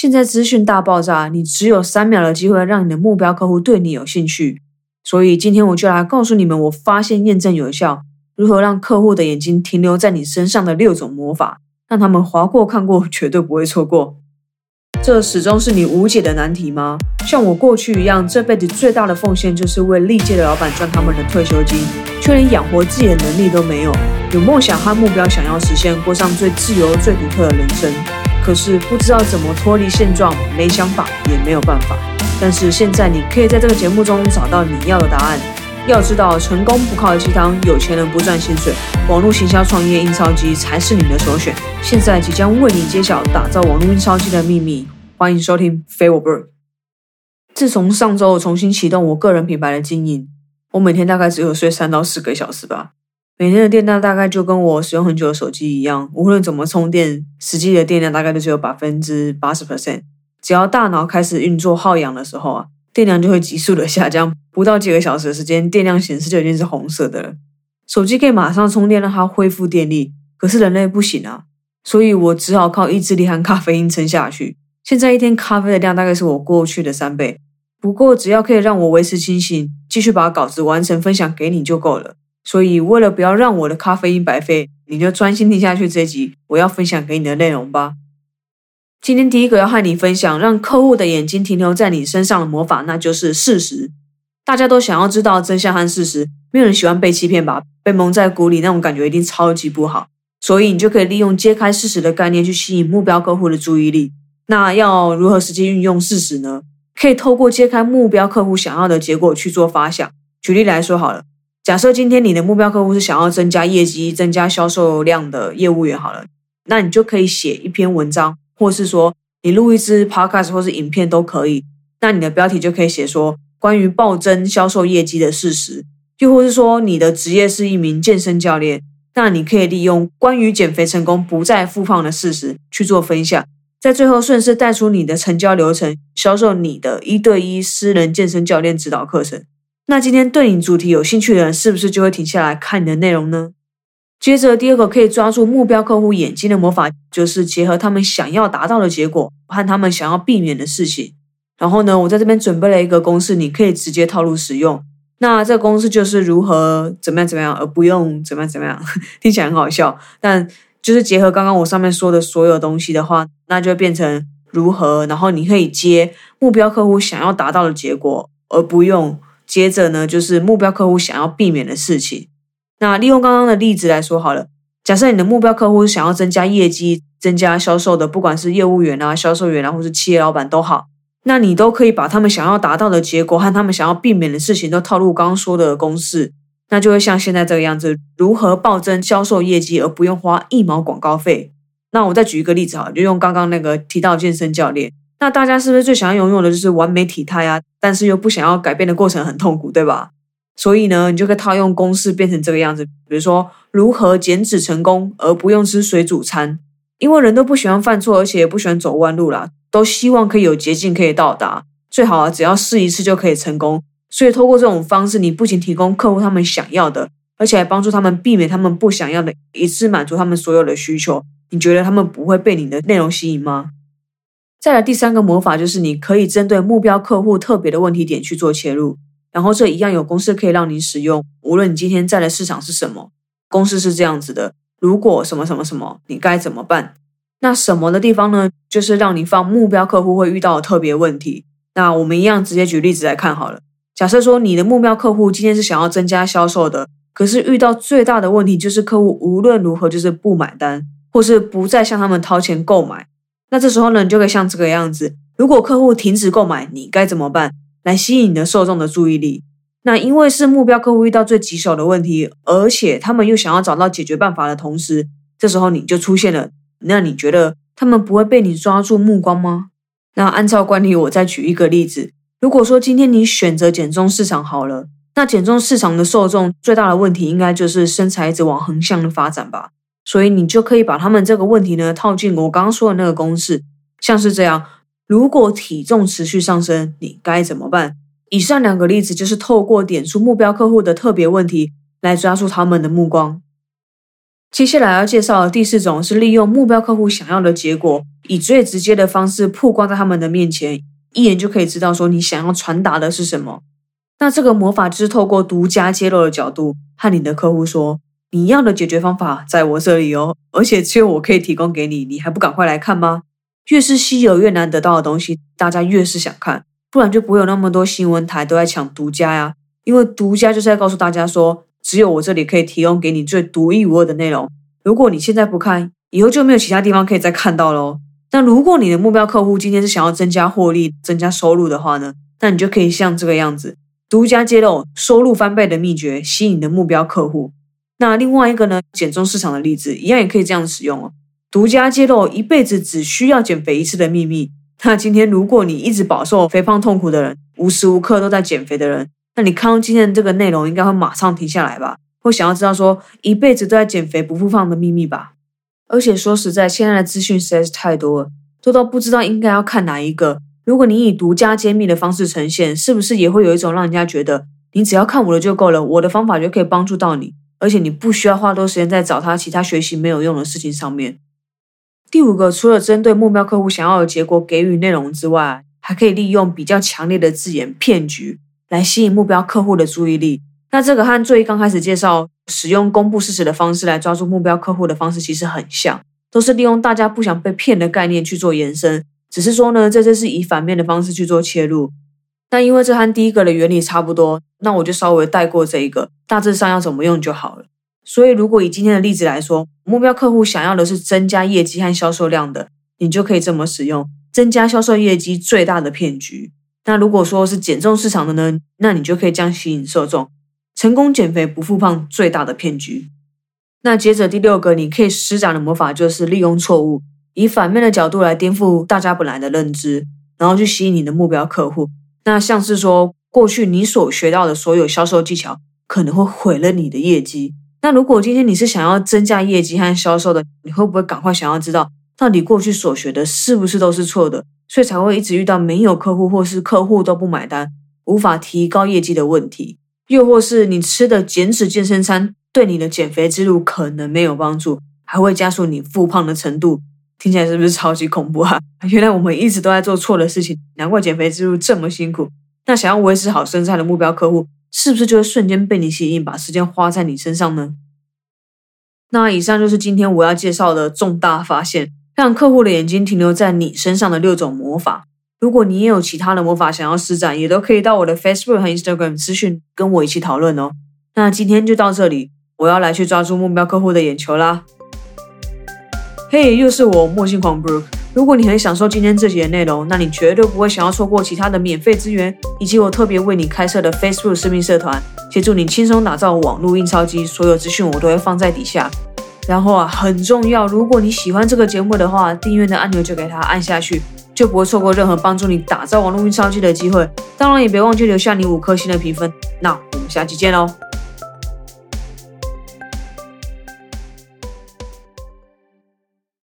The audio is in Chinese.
现在资讯大爆炸，你只有三秒的机会让你的目标客户对你有兴趣。所以今天我就来告诉你们，我发现验证有效，如何让客户的眼睛停留在你身上的六种魔法，让他们划过看过，绝对不会错过。这始终是你无解的难题吗？像我过去一样，这辈子最大的奉献就是为历届的老板赚他们的退休金，却连养活自己的能力都没有。有梦想和目标，想要实现过上最自由、最独特的人生，可是不知道怎么脱离现状，没想法也没有办法。但是现在你可以在这个节目中找到你要的答案。要知道，成功不靠鸡汤，有钱人不赚薪水，网络行销创业印钞机才是你的首选。现在即将为你揭晓打造网络印钞机的秘密，欢迎收听《非我不可》。自从上周我重新启动我个人品牌的经营，我每天大概只有睡三到四个小时吧。每天的电量大概就跟我使用很久的手机一样，无论怎么充电，实际的电量大概都只有百分之八十 percent。只要大脑开始运作耗氧的时候啊。电量就会急速的下降，不到几个小时的时间，电量显示就已经是红色的了。手机可以马上充电让它恢复电力，可是人类不行啊，所以我只好靠意志力和咖啡因撑下去。现在一天咖啡的量大概是我过去的三倍，不过只要可以让我维持清醒，继续把稿子完成分享给你就够了。所以为了不要让我的咖啡因白费，你就专心听下去这集我要分享给你的内容吧。今天第一个要和你分享，让客户的眼睛停留在你身上的魔法，那就是事实。大家都想要知道真相和事实，没有人喜欢被欺骗吧？被蒙在鼓里那种感觉一定超级不好。所以你就可以利用揭开事实的概念去吸引目标客户的注意力。那要如何实际运用事实呢？可以透过揭开目标客户想要的结果去做发想。举例来说好了，假设今天你的目标客户是想要增加业绩、增加销售量的业务员好了，那你就可以写一篇文章。或是说你录一支 podcast 或是影片都可以，那你的标题就可以写说关于暴增销售业绩的事实，又或是说你的职业是一名健身教练，那你可以利用关于减肥成功不再复胖的事实去做分享，在最后顺势带出你的成交流程，销售你的一对一私人健身教练指导课程。那今天对你主题有兴趣的人，是不是就会停下来看你的内容呢？接着，第二个可以抓住目标客户眼睛的魔法，就是结合他们想要达到的结果和他们想要避免的事情。然后呢，我在这边准备了一个公式，你可以直接套路使用。那这个公式就是如何怎么样怎么样，而不用怎么样怎么样。听起来很好笑，但就是结合刚刚我上面说的所有东西的话，那就变成如何。然后你可以接目标客户想要达到的结果，而不用接着呢，就是目标客户想要避免的事情。那利用刚刚的例子来说好了，假设你的目标客户想要增加业绩、增加销售的，不管是业务员啊、销售员啊，或是企业老板都好，那你都可以把他们想要达到的结果和他们想要避免的事情都套入刚刚说的公式，那就会像现在这个样子：如何暴增销售业绩而不用花一毛广告费？那我再举一个例子哈，就用刚刚那个提到健身教练，那大家是不是最想要拥有的就是完美体态啊？但是又不想要改变的过程很痛苦，对吧？所以呢，你就可以套用公式变成这个样子。比如说，如何减脂成功而不用吃水煮餐？因为人都不喜欢犯错，而且也不喜欢走弯路啦，都希望可以有捷径可以到达。最好啊，只要试一次就可以成功。所以，透过这种方式，你不仅提供客户他们想要的，而且还帮助他们避免他们不想要的，一次满足他们所有的需求。你觉得他们不会被你的内容吸引吗？再来第三个魔法就是，你可以针对目标客户特别的问题点去做切入。然后这一样有公式可以让你使用，无论你今天在的市场是什么，公式是这样子的：如果什么什么什么，你该怎么办？那什么的地方呢？就是让你放目标客户会遇到的特别问题。那我们一样直接举例子来看好了。假设说你的目标客户今天是想要增加销售的，可是遇到最大的问题就是客户无论如何就是不买单，或是不再向他们掏钱购买。那这时候呢，你就可以像这个样子：如果客户停止购买，你该怎么办？来吸引你的受众的注意力。那因为是目标客户遇到最棘手的问题，而且他们又想要找到解决办法的同时，这时候你就出现了。那你觉得他们不会被你抓住目光吗？那按照惯例，我再举一个例子。如果说今天你选择减重市场好了，那减重市场的受众最大的问题应该就是身材一直往横向的发展吧。所以你就可以把他们这个问题呢套进我刚刚说的那个公式，像是这样。如果体重持续上升，你该怎么办？以上两个例子就是透过点出目标客户的特别问题，来抓住他们的目光。接下来要介绍的第四种是利用目标客户想要的结果，以最直接的方式曝光在他们的面前，一眼就可以知道说你想要传达的是什么。那这个魔法就是透过独家揭露的角度，和你的客户说，你要的解决方法在我这里哦，而且只有我可以提供给你，你还不赶快来看吗？越是稀有越难得到的东西，大家越是想看，不然就不会有那么多新闻台都在抢独家呀。因为独家就是在告诉大家说。只有我这里可以提供给你最独一无二的内容。如果你现在不看，以后就没有其他地方可以再看到喽。那如果你的目标客户今天是想要增加获利、增加收入的话呢？那你就可以像这个样子，独家揭露收入翻倍的秘诀，吸引你的目标客户。那另外一个呢，减重市场的例子一样也可以这样使用哦。独家揭露一辈子只需要减肥一次的秘密。那今天如果你一直饱受肥胖痛苦的人，无时无刻都在减肥的人。那你看到今天的这个内容，应该会马上停下来吧？会想要知道说一辈子都在减肥不复胖的秘密吧？而且说实在，现在的资讯实在是太多了，多到不知道应该要看哪一个。如果你以独家揭秘的方式呈现，是不是也会有一种让人家觉得你只要看我的就够了，我的方法就可以帮助到你，而且你不需要花多时间在找他其他学习没有用的事情上面？第五个，除了针对目标客户想要的结果给予内容之外，还可以利用比较强烈的字眼骗局。来吸引目标客户的注意力，那这个和最刚开始介绍使用公布事实的方式来抓住目标客户的方式其实很像，都是利用大家不想被骗的概念去做延伸，只是说呢，这次是以反面的方式去做切入。那因为这和第一个的原理差不多，那我就稍微带过这一个，大致上要怎么用就好了。所以如果以今天的例子来说，目标客户想要的是增加业绩和销售量的，你就可以这么使用增加销售业绩最大的骗局。那如果说是减重市场的呢？那你就可以将吸引受众，成功减肥不复胖最大的骗局。那接着第六个，你可以施展的魔法就是利用错误，以反面的角度来颠覆大家本来的认知，然后去吸引你的目标客户。那像是说，过去你所学到的所有销售技巧可能会毁了你的业绩。那如果今天你是想要增加业绩和销售的，你会不会赶快想要知道，到底过去所学的是不是都是错的？所以才会一直遇到没有客户，或是客户都不买单，无法提高业绩的问题，又或是你吃的减脂健身餐对你的减肥之路可能没有帮助，还会加速你复胖的程度，听起来是不是超级恐怖啊？原来我们一直都在做错的事情，难怪减肥之路这么辛苦。那想要维持好身材的目标客户，是不是就会瞬间被你吸引，把时间花在你身上呢？那以上就是今天我要介绍的重大发现。让客户的眼睛停留在你身上的六种魔法。如果你也有其他的魔法想要施展，也都可以到我的 Facebook 和 Instagram 私讯跟我一起讨论哦。那今天就到这里，我要来去抓住目标客户的眼球啦。嘿，又是我墨镜狂 Bro。如果你很享受今天这集的内容，那你绝对不会想要错过其他的免费资源，以及我特别为你开设的 Facebook 私密社团，协助你轻松打造网络印钞机。所有资讯我都会放在底下。然后啊，很重要，如果你喜欢这个节目的话，订阅的按钮就给它按下去，就不会错过任何帮助你打造网络印钞机的机会。当然，也别忘记留下你五颗星的评分。那我们下期见喽！